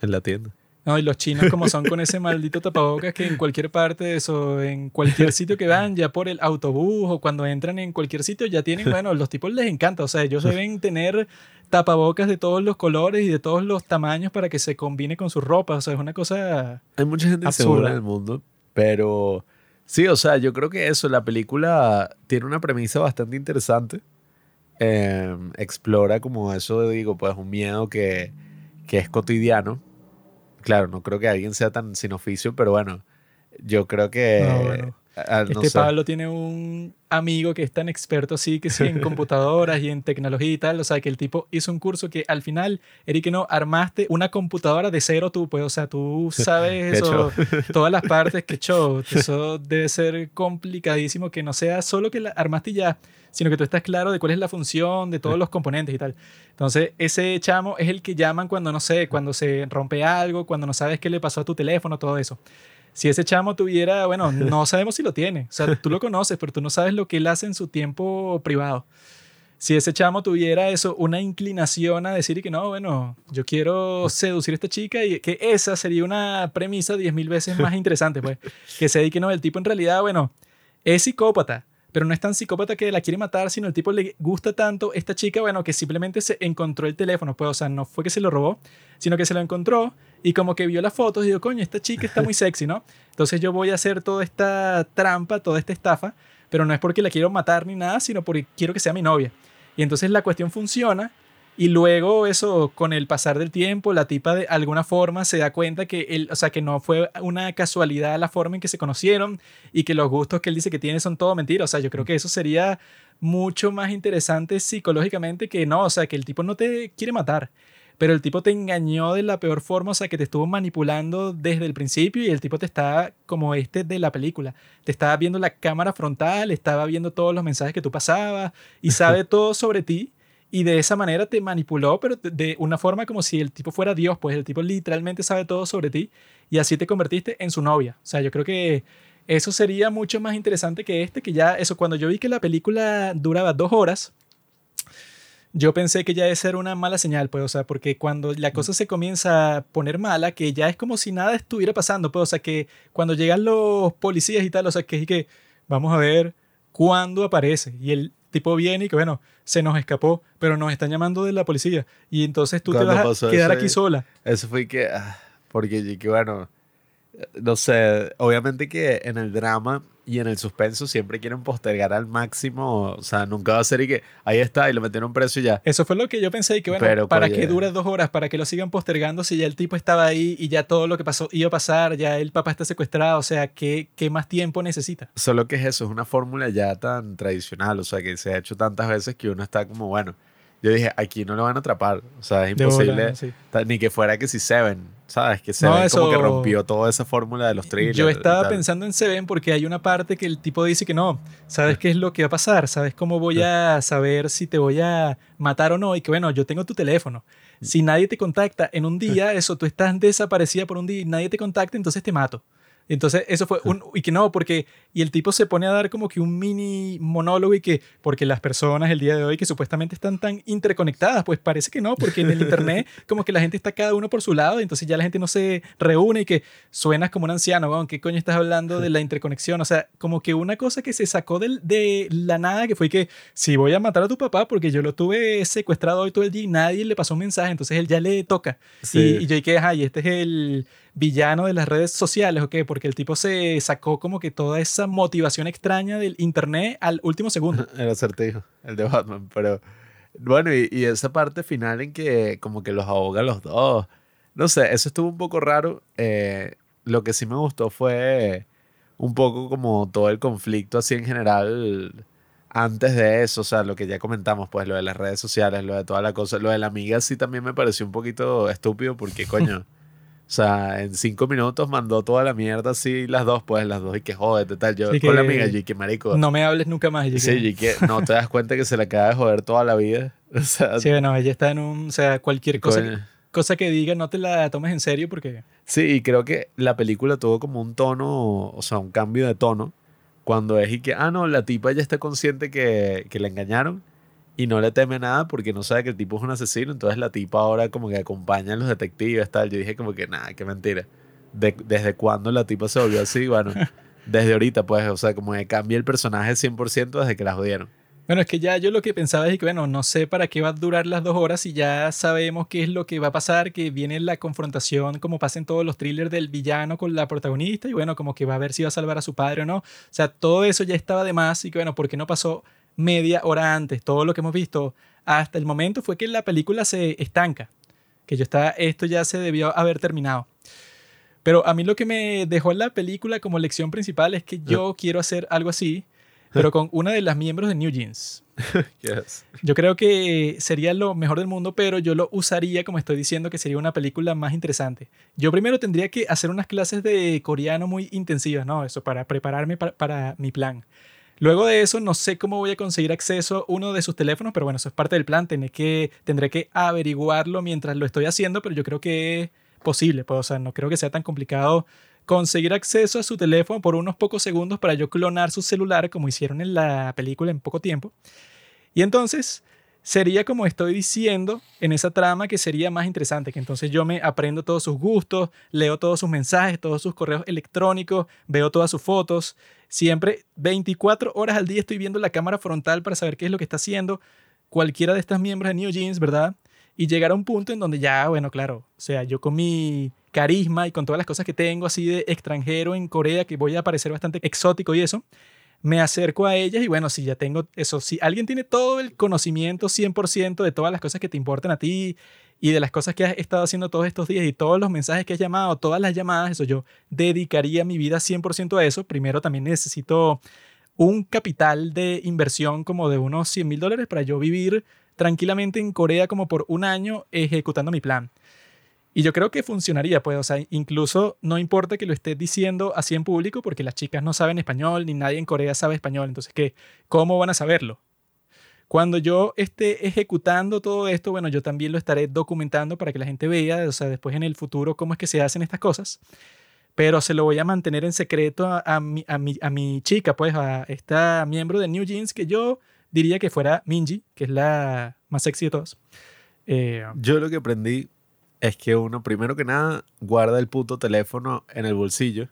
en la tienda. No, y los chinos como son con ese maldito tapabocas que en cualquier parte de eso, en cualquier sitio que van, ya por el autobús o cuando entran en cualquier sitio, ya tienen, bueno, los tipos les encanta, o sea, ellos deben tener tapabocas de todos los colores y de todos los tamaños para que se combine con su ropa, o sea, es una cosa Hay mucha gente insegura en el mundo, pero sí, o sea, yo creo que eso, la película tiene una premisa bastante interesante. Em, explora como eso, digo, pues un miedo que, que es cotidiano claro, no creo que alguien sea tan sin oficio, pero bueno, yo creo que... este Pablo tiene un amigo que es tan experto así, que sí, en [laughs] computadoras y en tecnología y tal, o sea, que el tipo hizo un curso que al final, Eric, no, armaste una computadora de cero tú, pues, o sea, tú sabes eso, [laughs] todas las partes, que show, [laughs] eso debe ser complicadísimo, que no sea solo que la armaste y ya, sino que tú estás claro de cuál es la función de todos los componentes y tal. Entonces, ese chamo es el que llaman cuando, no sé, cuando se rompe algo, cuando no sabes qué le pasó a tu teléfono, todo eso. Si ese chamo tuviera, bueno, [laughs] no sabemos si lo tiene. O sea, tú lo conoces, pero tú no sabes lo que él hace en su tiempo privado. Si ese chamo tuviera eso, una inclinación a decir que no, bueno, yo quiero seducir a esta chica y que esa sería una premisa diez mil veces más [laughs] interesante, pues. Que se que no, el tipo en realidad, bueno, es psicópata pero no es tan psicópata que la quiere matar, sino el tipo le gusta tanto esta chica, bueno, que simplemente se encontró el teléfono, pues, o sea, no fue que se lo robó, sino que se lo encontró y como que vio las fotos y dijo, coño, esta chica está muy sexy, ¿no? Entonces yo voy a hacer toda esta trampa, toda esta estafa, pero no es porque la quiero matar ni nada, sino porque quiero que sea mi novia. Y entonces la cuestión funciona y luego eso, con el pasar del tiempo, la tipa de alguna forma se da cuenta que, él, o sea, que no fue una casualidad la forma en que se conocieron y que los gustos que él dice que tiene son todo mentira. O sea, yo creo que eso sería mucho más interesante psicológicamente que no, o sea, que el tipo no te quiere matar, pero el tipo te engañó de la peor forma, o sea, que te estuvo manipulando desde el principio y el tipo te está como este de la película. Te estaba viendo la cámara frontal, estaba viendo todos los mensajes que tú pasabas y sabe [laughs] todo sobre ti y de esa manera te manipuló, pero de una forma como si el tipo fuera Dios, pues el tipo literalmente sabe todo sobre ti y así te convertiste en su novia. O sea, yo creo que eso sería mucho más interesante que este, que ya eso, cuando yo vi que la película duraba dos horas, yo pensé que ya esa era una mala señal, pues, o sea, porque cuando la cosa se comienza a poner mala, que ya es como si nada estuviera pasando, pues, o sea, que cuando llegan los policías y tal, o sea, que, que vamos a ver cuándo aparece. Y el tipo viene y que, bueno, se nos escapó, pero nos están llamando de la policía. Y entonces tú te vas a quedar aquí sola. Eso fue que, ah, porque, que, bueno, no sé, obviamente que en el drama y en el suspenso siempre quieren postergar al máximo, o sea, nunca va a ser y que ahí está y lo metieron preso y ya. Eso fue lo que yo pensé y que bueno, para que dure dos horas, para que lo sigan postergando si ya el tipo estaba ahí y ya todo lo que pasó iba a pasar, ya el papá está secuestrado, o sea, ¿qué, qué más tiempo necesita? Solo que es eso, es una fórmula ya tan tradicional, o sea, que se ha hecho tantas veces que uno está como, bueno, yo dije, aquí no lo van a atrapar. O sea, es imposible. Ni que fuera que si Seven, ¿sabes? Que Seven como que rompió toda esa fórmula de los thrillers. Yo estaba pensando en Seven porque hay una parte que el tipo dice que no. ¿Sabes qué es lo que va a pasar? ¿Sabes cómo voy a saber si te voy a matar o no? Y que bueno, yo tengo tu teléfono. Si nadie te contacta en un día, [laughs] eso, tú estás desaparecida por un día y nadie te contacta, entonces te mato. Entonces, eso fue un. Y que no, porque. Y el tipo se pone a dar como que un mini monólogo y que. Porque las personas el día de hoy que supuestamente están tan interconectadas, pues parece que no, porque en el Internet, [laughs] como que la gente está cada uno por su lado, y entonces ya la gente no se reúne y que suenas como un anciano, weón, ¿qué coño estás hablando de la interconexión? O sea, como que una cosa que se sacó de, de la nada, que fue que si voy a matar a tu papá porque yo lo tuve secuestrado hoy todo el día y nadie le pasó un mensaje, entonces él ya le toca. Y, y yo dije, ay, este es el villano de las redes sociales, ¿ok? Porque el tipo se sacó como que toda esa motivación extraña del internet al último segundo. [laughs] El acertijo, el de Batman, pero Bueno, y, y esa parte final en que como que los ahoga los dos. No sé, eso estuvo un poco raro. Eh, lo que sí me gustó fue un poco como todo el conflicto así en general antes de eso, o sea, lo que ya comentamos, pues lo de las redes sociales, lo de toda la cosa, lo de la amiga sí también me pareció un poquito estúpido porque coño, [laughs] o sea, en cinco minutos mandó toda la mierda así las dos, pues las dos y que jódete tal, yo Sí, con la que- amiga y que marico. No me hables nunca más. y Sí, que- y que no te das cuenta que se le acaba de joder toda la vida. [laughs] O sea, Sí, bueno, ella está en un. O sea, cualquier cosa, coño. cosa que diga no te la tomes en serio porque. Sí, y creo que la película tuvo como un tono, o sea, un cambio de tono, cuando es y que, ah, no, la tipa ya está consciente que, que la engañaron y no le teme nada porque no sabe que el tipo es un asesino, entonces la tipa ahora como que acompaña a los detectives, tal. Yo dije como que, nada, qué mentira. De- ¿Desde cuándo la tipa se volvió así? Bueno, [laughs] desde ahorita, pues, o sea, como que cambia el personaje 100% desde que la jodieron. Bueno, es que ya yo lo que pensaba es que, bueno, no sé para qué va a durar las dos horas y ya sabemos qué es lo que va a pasar, que viene la confrontación, como pasa en todos los thrillers del villano con la protagonista, y bueno, como que va a ver si va a salvar a su padre o no. O sea, todo eso ya estaba de más y que, bueno, ¿por qué no pasó media hora antes? Todo lo que hemos visto hasta el momento fue que la película se estanca, que yo estaba, esto ya se debió haber terminado. Pero a mí lo que me dejó la película como lección principal es que yo quiero hacer algo así, pero con una de las miembros de New Jeans. [laughs] Yo creo que sería lo mejor del mundo, pero yo lo usaría, como estoy diciendo, que sería una película más interesante. Yo primero tendría que hacer unas clases de coreano muy intensivas, ¿no? Eso, para prepararme pa- para, mi plan. Luego de eso, no sé cómo voy a conseguir acceso a uno de sus teléfonos, pero bueno, eso es parte del plan. Tendré que, averiguarlo mientras lo estoy haciendo, pero yo creo que es posible, pues, o sea, no creo que sea tan complicado conseguir acceso a su teléfono por unos pocos segundos para yo clonar su celular, como hicieron en la película en poco tiempo. Y entonces sería como estoy diciendo en esa trama que sería más interesante, que entonces yo me aprendo todos sus gustos, leo todos sus mensajes, todos sus correos electrónicos, veo todas sus fotos, siempre 24 horas al día estoy viendo la cámara frontal para saber qué es lo que está haciendo cualquiera de estas miembros de New Jeans, ¿verdad? Y llegar a un punto en donde ya, bueno, claro, o sea, yo con mi carisma y con todas las cosas que tengo así de extranjero en Corea, que voy a parecer bastante exótico y eso, me acerco a ellas y bueno, si ya tengo eso, si alguien tiene todo el conocimiento 100% de todas las cosas que te importan a ti y de las cosas que has estado haciendo todos estos días y todos los mensajes que has llamado, todas las llamadas, eso yo dedicaría mi vida 100% a eso. Primero también necesito un capital de inversión como de unos 100 mil dólares para yo vivir tranquilamente en Corea como por un año ejecutando mi plan. Y yo creo que funcionaría, pues, o sea, incluso no importa que lo esté diciendo así en público, porque las chicas no saben español, ni nadie en Corea sabe español, entonces, ¿qué? ¿Cómo van a saberlo? Cuando yo esté ejecutando todo esto, bueno, yo también lo estaré documentando para que la gente vea, o sea, después en el futuro cómo es que se hacen estas cosas, pero se lo voy a mantener en secreto a, a mi, a, mi, a mi chica, pues, a esta miembro de New Jeans, que yo diría que fuera Minji, que es la más sexy de todos. Eh, Yo lo que aprendí es que uno, primero que nada, guarda el puto teléfono en el bolsillo.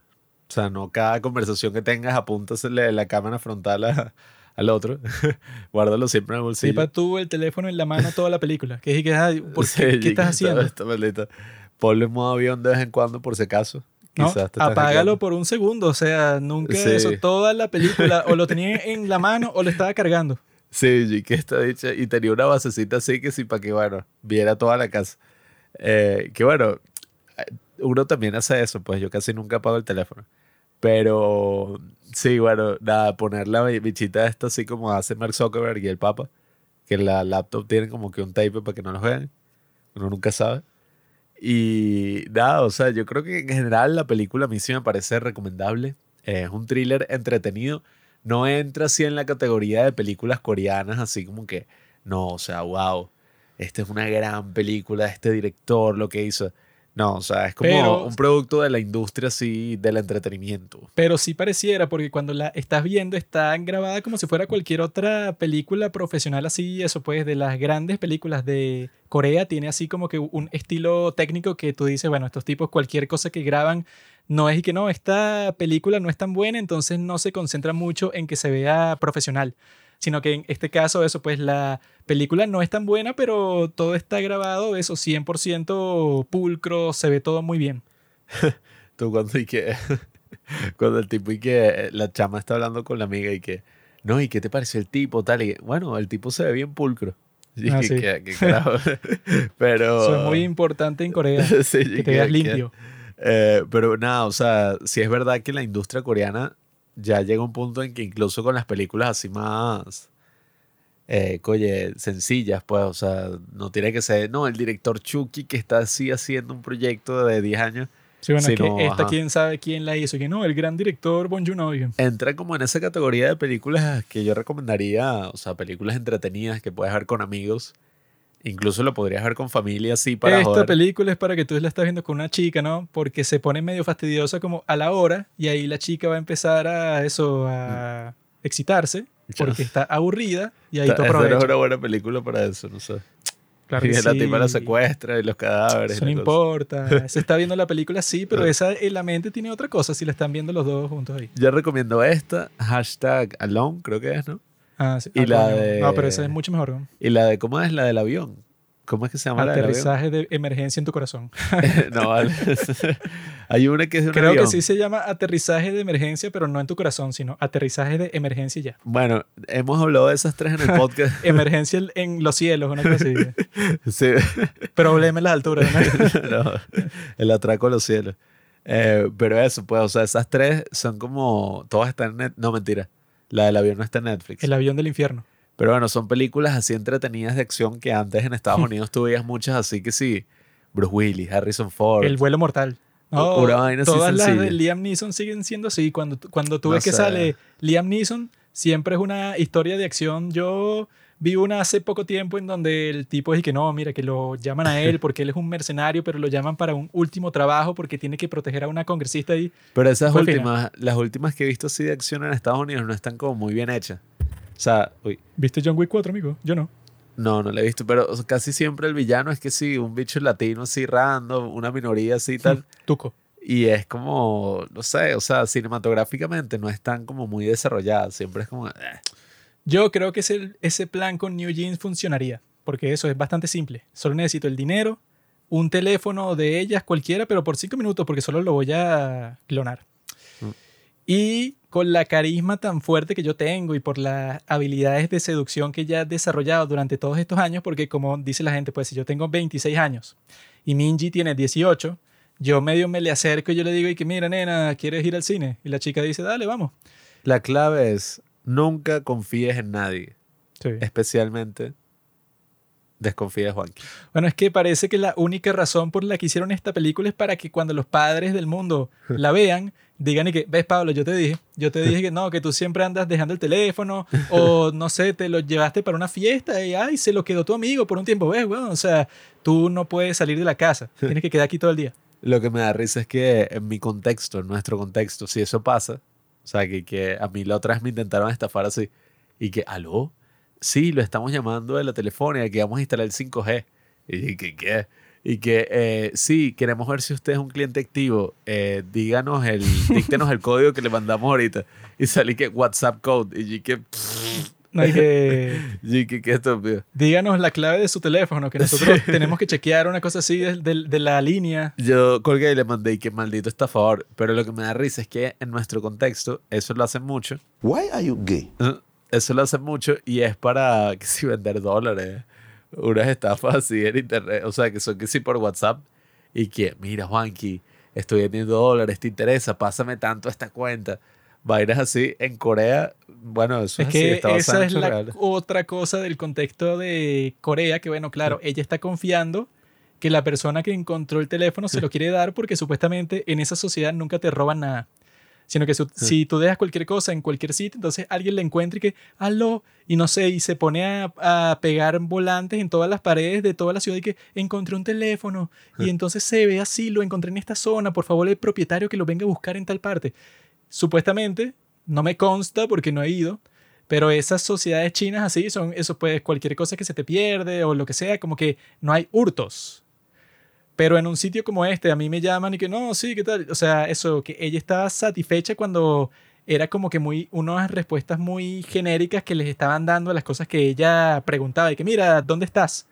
O sea, no cada conversación que tengas apúntasele la cámara frontal a- [laughs] al otro. [laughs] Guárdalo siempre en el bolsillo. Tipa tuvo el teléfono en la mano toda la película. Que ¿por Sí, qué, ¿qué [laughs] estás haciendo? Esta, maldita. Ponlo en modo avión de vez en cuando por si acaso. ¿No? Te Apágalo por un segundo. O sea, nunca Sí. eso. Toda la película o lo tenía en la mano o lo estaba cargando. Sí, y que está dicha. Y tenía una basecita así que sí, para que, bueno, viera toda la casa. Eh, que bueno, uno también hace eso, pues yo casi nunca apago el teléfono. Pero sí, bueno, nada, poner la bi- bichita esta así como hace Mark Zuckerberg y el Papa, que la laptop tiene como que un tape para que no los vean. Uno nunca sabe. Y nada, o sea, yo creo que en general la película a mí sí me parece recomendable. Eh, es un thriller entretenido. No entra así en la categoría de películas coreanas, así como que, no, o sea, wow, esta es una gran película este director, lo que hizo. No, o sea, es como Pero- un producto de la industria así, del entretenimiento. Pero sí pareciera, porque cuando la estás viendo está grabada como si fuera cualquier otra película profesional así, eso pues de las grandes películas de Corea, tiene así como que un estilo técnico que tú dices, bueno, estos tipos cualquier cosa que graban no es y que no, esta película no es tan buena, entonces no se concentra mucho en que se vea profesional, sino que en este caso eso pues la película no es tan buena, pero todo está grabado, eso 100% pulcro, se ve todo muy bien. [laughs] Tú cuando y que, [laughs] cuando el tipo y que eh, la chama está hablando con la amiga y que, no, ¿y qué te pareció el tipo? Tal y bueno, el tipo se ve bien pulcro. [laughs] Y Ah, que- sí. que- que. Pero... Eso es muy importante en Corea. Sí, que te veas limpio. Eh, pero nada, o sea, sí es verdad que la industria coreana ya llega un punto en que incluso con las películas así más, eh, sencillas, pues, o sea, no tiene que ser, no, el director Chucky que está así haciendo un proyecto de 10 años, Sí, bueno, Sí, es que no, esta ajá. quién sabe quién la hizo. Que no, el gran director Bon Joon-ho. entra como en esa categoría de películas que yo recomendaría, o sea, películas entretenidas que puedes ver con amigos, incluso lo podrías ver con familia así para Esta joder. película es para que tú la estás viendo con una chica, ¿no? Porque se pone medio fastidiosa como a la hora y ahí la chica va a empezar a eso, a excitarse Ya. porque está aburrida y ahí tú aprovechas. una buena película para eso, no sé. Claro y que la tipa la sí. secuestra y los cadáveres. Eso no importa. Se está viendo la película, sí, pero [laughs] esa en la mente tiene otra cosa si la están viendo los dos juntos ahí. Yo recomiendo esta, hashtag alone, creo que es, ¿no? Ah, sí. Y Ah, la coño. de- No, pero esa es mucho mejor. ¿no? Y la de, ¿cómo es la del avión? ¿Cómo es que se llama la del avión? Aterrizaje de emergencia en tu corazón. [laughs] no, vale. [laughs] Hay una que es de un Creo avión. que sí se llama aterrizaje de emergencia, pero no en tu corazón, sino aterrizaje de emergencia y ya. Bueno, hemos hablado de esas tres en el podcast. [laughs] Emergencia en los cielos, una cosa así. sí. Problema en las alturas. ¿no? No, el atraco a los cielos. Eh, pero eso, pues, o sea, esas tres son como. Todas están en. No, mentira. La del avión no está en Netflix. El avión del infierno. Pero bueno, son películas así entretenidas de acción que antes en Estados [laughs] Unidos tú veías muchas así que sí. Bruce Willis, Harrison Ford. El vuelo mortal. No, Una vaina así todas las de. Liam Neeson siguen siendo así. Cuando, cuando tú No ves que sale Liam Neeson, siempre es una historia de acción. Yo vi una hace poco tiempo en donde el tipo es que no, mira, que lo llaman a [laughs] él porque él es un mercenario, pero lo llaman para un último trabajo porque tiene que proteger a una congresista ahí. Pero esas últimas, las últimas que he visto así de acción en Estados Unidos no están como muy bien hechas. O sea, uy, ¿Viste John Wick 4, amigo? Yo no. no, no la he visto, pero casi siempre el villano es que sí, un bicho latino así random, una minoría así y tal. [laughs] Tuco. Y es como, no sé, o sea, cinematográficamente no es tan como muy desarrollada. Siempre es como, eh. Yo creo que ese, ese plan con New Jeans funcionaría, porque eso es bastante simple. Solo necesito el dinero, un teléfono de ellas cualquiera, pero por cinco minutos, porque solo lo voy a clonar. Mm. Y con la carisma tan fuerte que yo tengo y por las habilidades de seducción que ya he desarrollado durante todos estos años, porque como dice la gente, pues si yo tengo 26 años y Minji tiene 18, yo medio me le acerco y yo le digo, y que mira, nena, ¿quieres ir al cine? Y la chica dice, dale, vamos. la clave es nunca confíes en nadie, Sí. especialmente desconfíes de Juanqui. Bueno, es que parece que la única razón por la que hicieron esta película es para que cuando los padres del mundo [laughs] la vean, digan y que, ves Pablo, yo te dije, yo te dije que no, que tú siempre andas dejando el teléfono o [laughs] no sé, te lo llevaste para una fiesta y ay, se lo quedó tu amigo por un tiempo, ves, weón, o sea, tú no puedes salir de la casa, tienes que quedar aquí todo el día. [laughs] Lo que me da risa es que en mi contexto, en nuestro contexto, si eso pasa, o sea, que, que a mí la otra vez me intentaron estafar así, y que, ¿aló? Sí, lo estamos llamando de la telefónica, que vamos a instalar el 5G. Y que, ¿qué? Y que, eh, sí, queremos ver si usted es un cliente activo. Eh, díganos el, [laughs] díctenos el código que le mandamos ahorita. Y salí que WhatsApp code. Y que, No hay que... [laughs] y que, qué estúpido. Díganos la clave de su teléfono, que nosotros tenemos que chequear una cosa así de, de- de la línea. Yo colgué y le mandé y que maldito estafador. Pero lo que me da risa es que en nuestro contexto, eso lo hacen mucho. Why are you gay? Eso lo hacen mucho y es para [laughs] que si vender dólares. Unas estafas así en internet. O sea, que son que sí por WhatsApp. Y que, mira, Juanqui, estoy vendiendo dólares, ¿te interesa? Pásame tanto esta cuenta. Vainas así en Corea. Bueno, eso Es que esa es la otra cosa del contexto de Corea, que bueno, claro, ella está confiando que la persona que encontró el teléfono se lo quiere dar porque supuestamente en esa sociedad nunca te roban nada. Sino que su- si tú dejas cualquier cosa en cualquier sitio, entonces alguien le encuentra y que, aló, y no sé, y se pone a, a pegar volantes en todas las paredes de toda la ciudad y que encontré un teléfono y entonces se ve así, lo encontré en esta zona, por favor el propietario que lo venga a buscar en tal parte. Supuestamente, no me consta porque no he ido, pero esas sociedades chinas así son eso, pues cualquier cosa que se te pierde o lo que sea, como que no hay hurtos. Pero en un sitio como este, a mí me llaman y que no, sí, ¿qué tal? O sea, eso, que ella estaba satisfecha cuando era como que muy, unas respuestas muy genéricas que les estaban dando a las cosas que ella preguntaba y que mira, ¿dónde estás?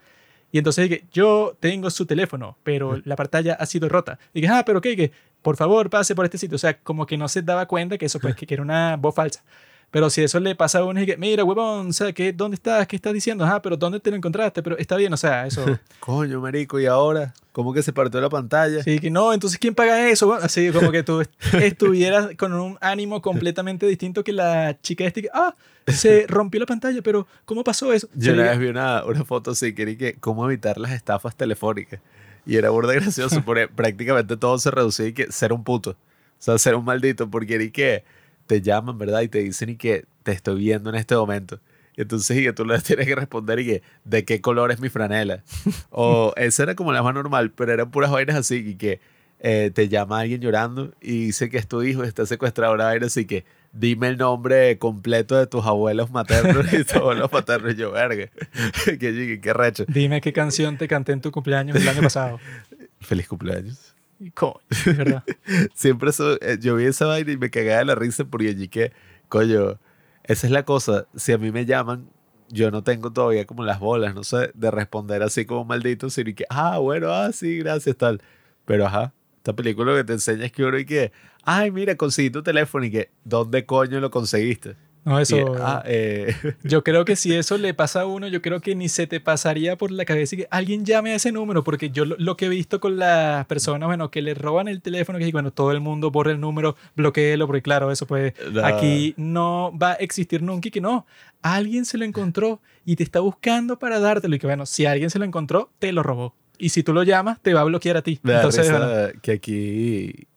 Y entonces dije, yo tengo su teléfono, pero la pantalla ha sido rota. Y dije, ah, pero qué, por favor pase por este sitio. O sea, como que no se daba cuenta que eso pues que era una voz falsa. Pero si eso le pasa a uno y que, mira, huevón, o sea, ¿qué, ¿dónde estás? ¿Qué estás diciendo? Ah, pero ¿dónde te lo encontraste? Pero está bien, o sea, eso. [laughs] Coño, marico, ¿y ahora? ¿Cómo que se partió la pantalla? Sí, que no, entonces ¿quién paga eso? Bueno, así como que tú [laughs] estuvieras con un ánimo completamente distinto que la chica esta que, ah, se rompió la pantalla, pero ¿cómo pasó eso? Yo una le- vez vi una, una foto así, que que cómo evitar las estafas telefónicas. Y era burda gracioso, porque [laughs] prácticamente todo se reducía y que ser un puto. O sea, ser un maldito, porque era y que te llaman, ¿verdad? Y te dicen y que te estoy viendo en este momento. Y entonces y que tú les [laughs] tienes que responder y que, ¿de qué color es mi franela? [laughs] o esa era como la más normal, pero eran puras vainas así y que eh, te llama alguien llorando y dice que es tu hijo, está secuestrado, vaina así que dime el nombre completo de tus abuelos maternos y tus abuelos paternos. Y yo, verga. [laughs] que, que, qué recho. Dime qué canción te canté en tu cumpleaños el año pasado. [laughs] Feliz cumpleaños. Coño, es verdad. [laughs] Siempre eso, eh, yo vi esa vaina y me cagaba de la risa porque allí que, coño, esa es la cosa. Si a mí me llaman, yo no tengo todavía como las bolas, no sé, de responder así como maldito, sino que, ah, bueno, ah, sí, gracias, tal. Pero ajá, esta película que te enseña es que uno y que, ay, mira, conseguí tu teléfono y que, ¿dónde coño lo conseguiste? No, Y, eso. ah, eh, [laughs] Yo creo que si eso le pasa a uno, yo creo que ni se te pasaría por la cabeza y que alguien llame a ese número, porque yo lo, lo que he visto con las personas, bueno, que le roban el teléfono, que bueno, todo el mundo borra el número, bloqueelo, porque claro, eso pues No. aquí no va a existir nunca y que no, alguien se lo encontró y te está buscando para dártelo y que bueno, si alguien se lo encontró, te lo robó. Y si tú lo llamas, te va a bloquear a ti. Me Entonces, bueno, que aquí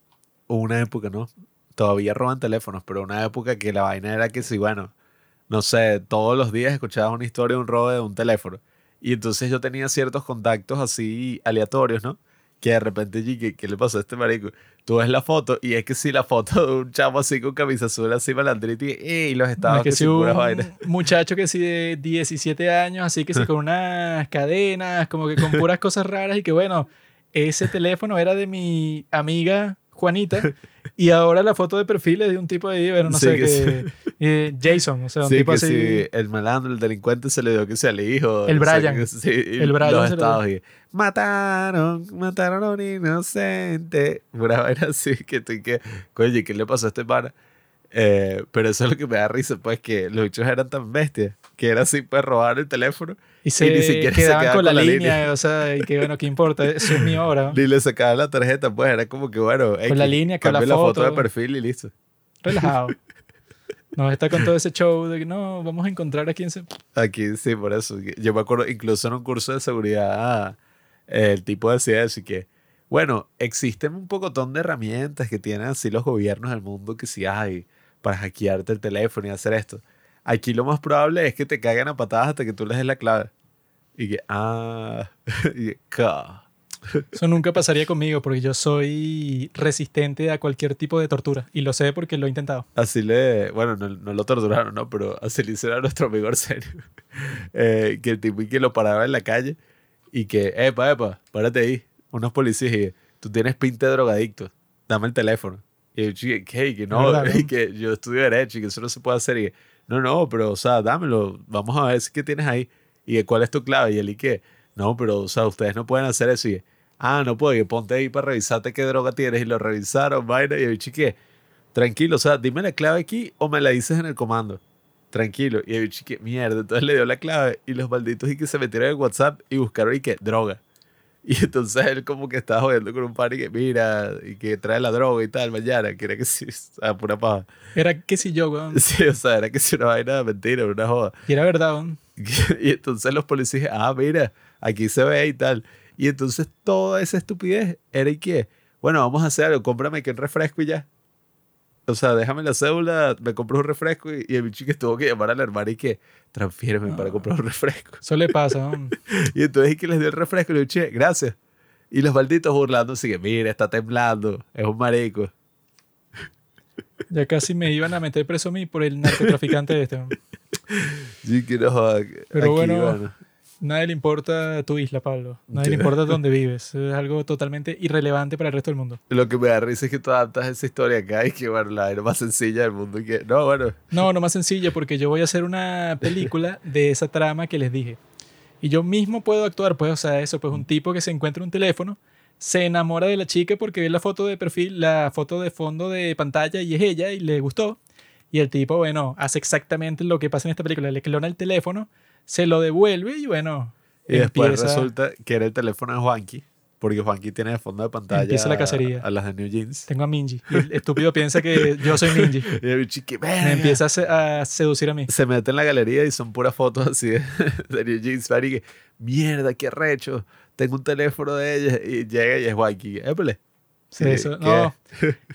una época, ¿no? Todavía roban teléfonos, pero una época que la vaina era que si, bueno, no sé, todos los días escuchabas una historia de un robo de un teléfono. Y entonces yo tenía ciertos contactos así aleatorios, ¿no? Que de repente, ¿qué, qué le pasó a este marico? Tú ves la foto y es que sí, la foto de un chamo así con camisa azul así malandrito y, y los no, estados es que que puras un vainas. [laughs] muchacho que sí de 17 años, así que sí con unas cadenas, como que con puras cosas raras y que bueno, ese teléfono era de mi amiga Juanita y ahora la foto de perfil es de un tipo de, bueno, no Sí, sé, que que, eh, Jason, o sea, un Sí, tipo que así. sí, el malandro, el delincuente se le dio que sea el hijo. El Brian. sí, y El Brian Los estados y mataron, mataron a un inocente. Una vaina así que tú que, coño, ¿qué le pasó a este pana? Eh, pero eso es lo que me da risa, pues que los bichos eran tan bestias que era así, pues robar el teléfono Y se ni siquiera quedaban quedaban con la, con la línea, línea. o sea, y que bueno, ¿qué importa? [laughs] Eso es ahora. ¿no? ni le sacaban la tarjeta, pues era como que, bueno, Con la línea, con la foto de foto. perfil y listo. Relajado. [laughs] No, está con todo ese show de que no, vamos a encontrar a quien se... Aquí sí, por eso. Yo me acuerdo, incluso en un curso de seguridad, eh, el tipo decía eso y que, bueno, existen un pocotón de herramientas que tienen así los gobiernos del mundo que sí hay para hackearte el teléfono y hacer esto. Aquí lo más probable es que te caigan a patadas hasta que tú les des la clave. Y que, ah, [laughs] y que, ca. Eso nunca pasaría conmigo porque yo soy resistente a cualquier tipo de tortura y lo sé porque lo he intentado. Así le, bueno, no, no lo torturaron, ¿no? Pero así le hicieron a nuestro amigo Arsenio. [laughs] Eh, que el tipo y que lo paraba en la calle y que, epa, epa, párate ahí. Unos policías y tú tienes pinta de drogadicto, dame el teléfono. Y yo, que no, verdad, ¿no? y que yo estudio Derecho y que eso no se puede hacer. Y que, no, no, pero, o sea, dámelo, vamos a ver qué tienes ahí. Y ¿cuál es tu clave? Y él, y que, no, pero, o sea, ustedes no pueden hacer eso. Y ah, no puedo, y ponte ahí para revisarte qué droga tienes. Y lo revisaron, vaina, y yo, chique, tranquilo, o sea, dime la clave aquí o me la dices en el comando. Tranquilo. Y el chique, mierda. Entonces le dio la clave y los malditos y que se metieron en WhatsApp y buscaron y que droga. [laughs] Y entonces él como que estaba jodiendo con un par y que mira, y que trae la droga y tal mañana, que era que sí, [laughs] a pura paja. Era que si yo, weón. [laughs] Sí, o sea, era que si una vaina de mentira, una joda. Y era verdad, weón. Y entonces los policías, ah, mira, aquí se ve y tal. Y entonces toda esa estupidez era y que, bueno, vamos a hacer algo, cómprame que un refresco y ya. O sea, déjame la cédula, me compro un refresco y, y el bicho que tuvo que llamar a la hermana y que transfiéreme para comprar un refresco. Eso le pasa. [laughs] Y entonces y que les dio el refresco y le dije, gracias. Y los malditos burlando, así que, mira, está temblando, es un marico. [laughs] Ya casi me iban a meter preso a mí por el narcotraficante este. Sí, que no Pero aquí, bueno, Nadie le importa tu isla, Pablo. Nadie le importa dónde vives. Es algo totalmente irrelevante para el resto del mundo. Lo que me da risa es que tú adaptas esa historia acá y que, bueno, la era más sencilla del mundo. Que, no, bueno, No, no más sencilla, porque yo voy a hacer una película de esa trama que les dije. Y yo mismo puedo actuar, pues, o sea, eso, pues un tipo que se encuentra un teléfono, se enamora de la chica porque ve la foto de perfil, la foto de fondo de pantalla y es ella y le gustó. Y el tipo, bueno, hace exactamente lo que pasa en esta película. Le clona el teléfono, se lo devuelve y bueno. Y después empieza- resulta que era el teléfono de Juanqui, porque Juanqui tiene de fondo de pantalla Empieza la cacería. a, las de New Jeans. Tengo a Minji. Y el estúpido piensa que yo soy Minji. [laughs] Y el bicho, "¿Qué Me verga?". empieza a, se- a seducir a mí. Se mete en la galería y son puras fotos así de, [laughs] de New Jeans. y que, mierda, qué recho. Tengo un teléfono de ella. Y llega y es Juanqui. Épale. No,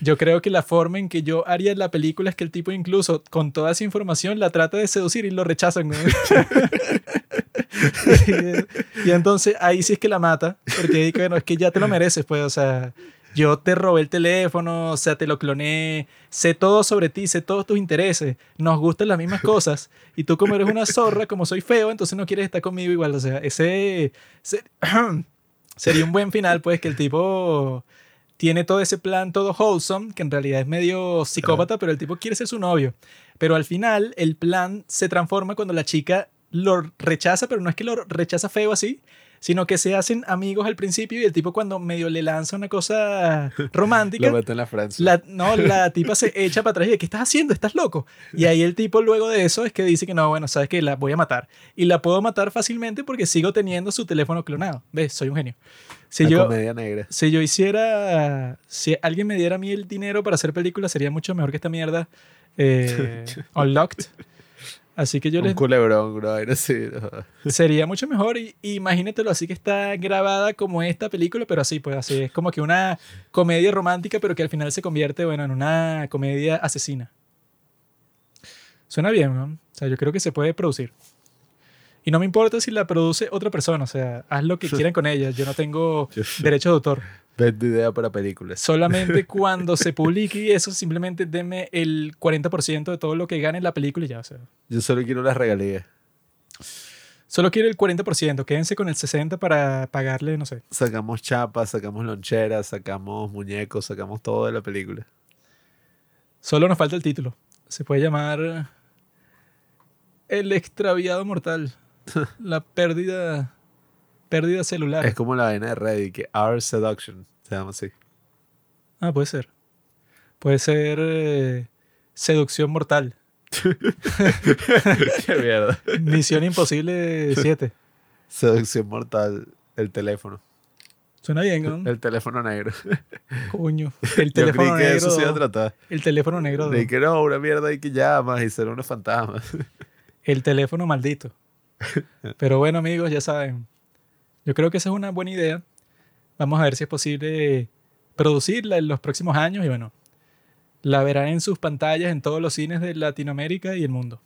yo creo que la forma en que yo haría la película es que el tipo incluso con toda esa información la trata de seducir y lo rechazan. ¿no? [laughs] y, y entonces ahí sí es que la mata, porque bueno, es que ya te lo mereces, pues, o sea, yo te robé el teléfono, o sea, te lo cloné, sé todo sobre ti, sé todos tus intereses, nos gustan las mismas cosas, y tú como eres una zorra, como soy feo, entonces no quieres estar conmigo igual, o sea, ese... ese- [clears throat] sería un buen final, pues, que el tipo tiene todo ese plan todo wholesome, que en realidad es medio psicópata, pero el tipo quiere ser su novio. Pero al final el plan se transforma cuando la chica lo rechaza, pero no es que lo rechaza feo así, sino que se hacen amigos al principio y el tipo cuando medio le lanza una cosa [laughs] romántica, Lo mete en la Francia. la, no, la tipa se echa para atrás y dice, ¿qué estás haciendo? ¿Estás loco? Y ahí el tipo luego de eso es que dice que no, bueno, sabes que la voy a matar. Y la puedo matar fácilmente porque sigo teniendo su teléfono clonado. ¿Ves? Soy un genio. Si la yo, comedia negra. si yo hiciera, si alguien me diera a mí el dinero para hacer películas, sería mucho mejor que esta mierda eh, [laughs] Unlocked. Así que yo un les culebrón, bro. Así. ¿no? sería mucho mejor y, imagínatelo así que está grabada como esta película, pero así, pues así es como que una comedia romántica, pero que al final se convierte, bueno, en una comedia asesina. Suena bien, ¿no? O sea, yo creo que se puede producir. Y no me importa si la produce otra persona, o sea, haz lo que [laughs] quieran con ella. Yo no tengo derecho de autor. Vendo idea para películas. Solamente [laughs] cuando se publique eso, simplemente deme el 40% de todo lo que gane la película y ya, o sea. Yo solo quiero las regalías. Solo quiero el 40%, quédense con el 60% para pagarle, no sé. Sacamos chapas, sacamos loncheras, sacamos muñecos, sacamos todo de la película. Solo nos falta el título. Se puede llamar El extraviado mortal. [laughs] La pérdida pérdida celular. Es como la vaina de Reddit, que Our Seduction se llama así. Ah, puede ser. Puede ser eh, seducción mortal. [laughs] Qué mierda. Misión imposible 7. Seducción mortal, el teléfono. Suena bien, ¿no? El teléfono negro. Coño. [laughs] El Yo creí teléfono que negro. eso se iba a tratar. El teléfono negro. De que no, una mierda y que llamas y ser unos fantasmas. El teléfono maldito. [laughs] Pero bueno, amigos, ya saben. Yo creo que esa es una buena idea. Vamos a ver si es posible producirla en los próximos años y bueno, la verán en sus pantallas en todos los cines de Latinoamérica y el mundo.